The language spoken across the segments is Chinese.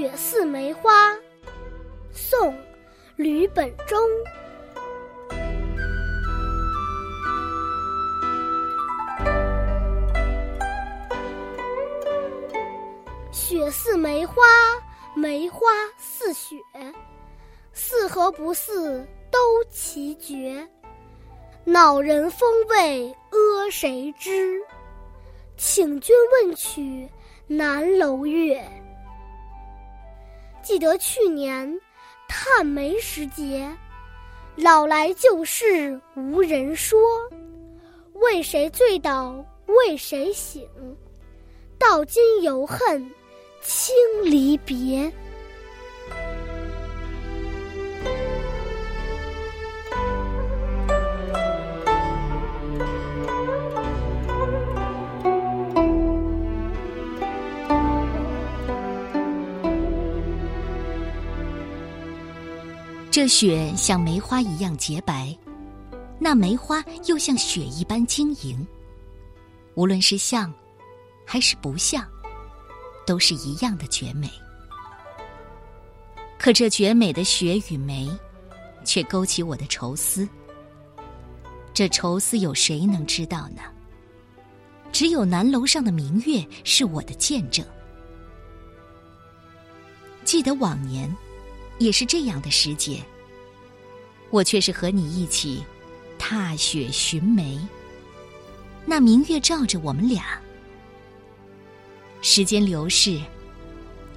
雪似梅花》，宋·吕本中。雪似梅花，梅花似雪，似和不似都奇绝。恼人风味阿谁知？请君问取南楼月。记得去年探梅时节，老来旧事无人说，为谁醉倒为谁醒？到今犹恨。轻离别。这雪像梅花一样洁白，那梅花又像雪一般晶莹。无论是像，还是不像。都是一样的绝美，可这绝美的雪与梅，却勾起我的愁思。这愁思有谁能知道呢？只有南楼上的明月是我的见证。记得往年，也是这样的时节，我却是和你一起踏雪寻梅。那明月照着我们俩。时间流逝，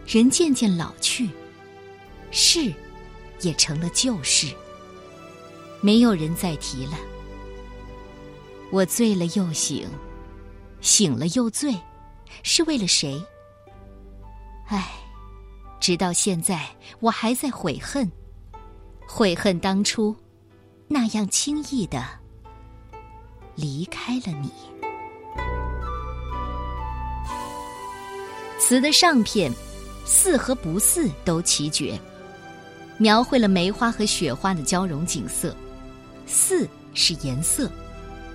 人渐渐老去，事也成了旧事，没有人再提了。我醉了又醒，醒了又醉，是为了谁？唉，直到现在，我还在悔恨，悔恨当初那样轻易的离开了你。词的上片，似和不似都奇绝，描绘了梅花和雪花的交融景色。似是颜色，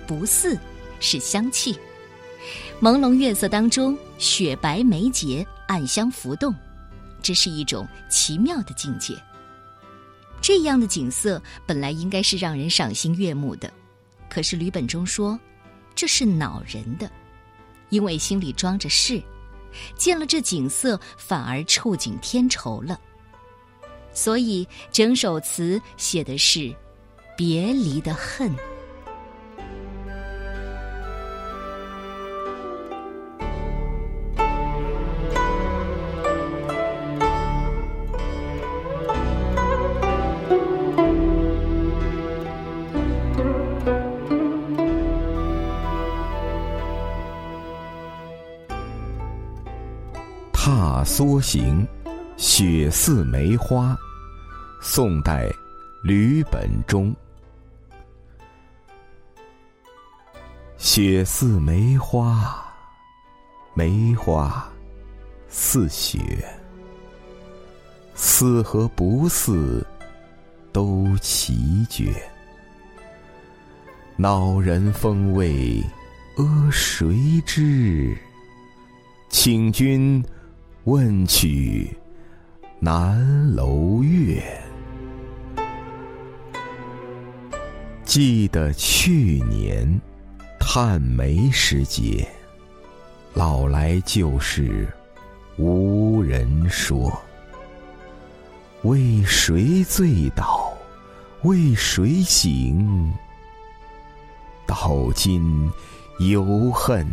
不似是香气。朦胧月色当中，雪白梅洁，暗香浮动，这是一种奇妙的境界。这样的景色本来应该是让人赏心悦目的，可是吕本中说，这是恼人的，因为心里装着事。见了这景色，反而触景添愁了。所以整首词写的是别离的恨。踏梭行，雪似梅花。宋代，吕本中。雪似梅花，梅花似雪，似和不似都奇绝。恼人风味阿谁知？请君。问取南楼月，记得去年探梅时节，老来旧事无人说。为谁醉倒，为谁醒？到今犹恨，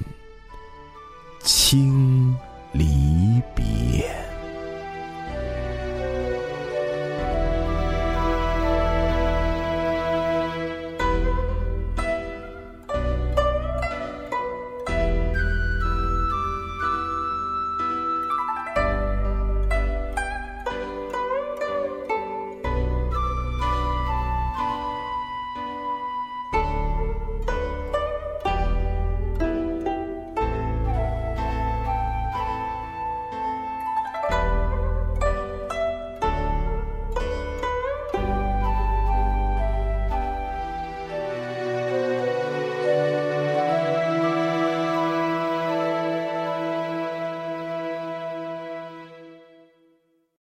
清。离别。